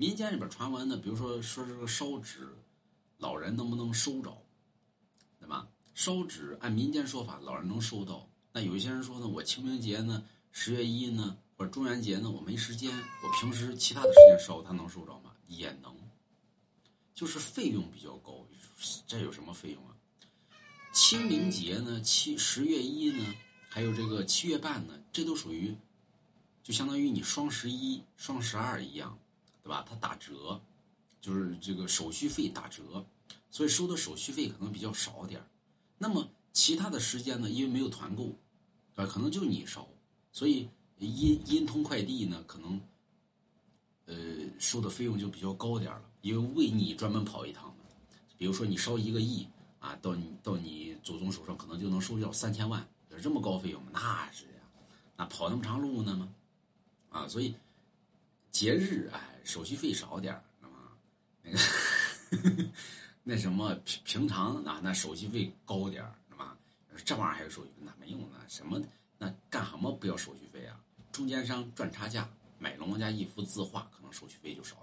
民间里边传闻呢，比如说说这个烧纸，老人能不能收着，对吧？烧纸按民间说法，老人能收到。那有一些人说呢，我清明节呢，十月一呢，或者中元节呢，我没时间，我平时其他的时间烧，他能收着吗？也能，就是费用比较高。这有什么费用啊？清明节呢，七十月一呢，还有这个七月半呢，这都属于，就相当于你双十一、双十二一样，对吧？它打折，就是这个手续费打折，所以收的手续费可能比较少点那么其他的时间呢，因为没有团购，啊，可能就你烧，所以阴阴通快递呢，可能，呃，收的费用就比较高点了，因为为你专门跑一趟的。比如说你烧一个亿啊，到你到你祖宗手上可能就能收掉三千万，有这么高费用？那是呀，那跑那么长路呢吗？啊，所以节日哎，手续费少点儿，那么那个那什么平平常啊，那手续费高点儿，是吧？这玩意儿还有手续费，那没用那什么那干什么不要手续费啊？中间商赚差价，买龙王家一幅字画，可能手续费就少。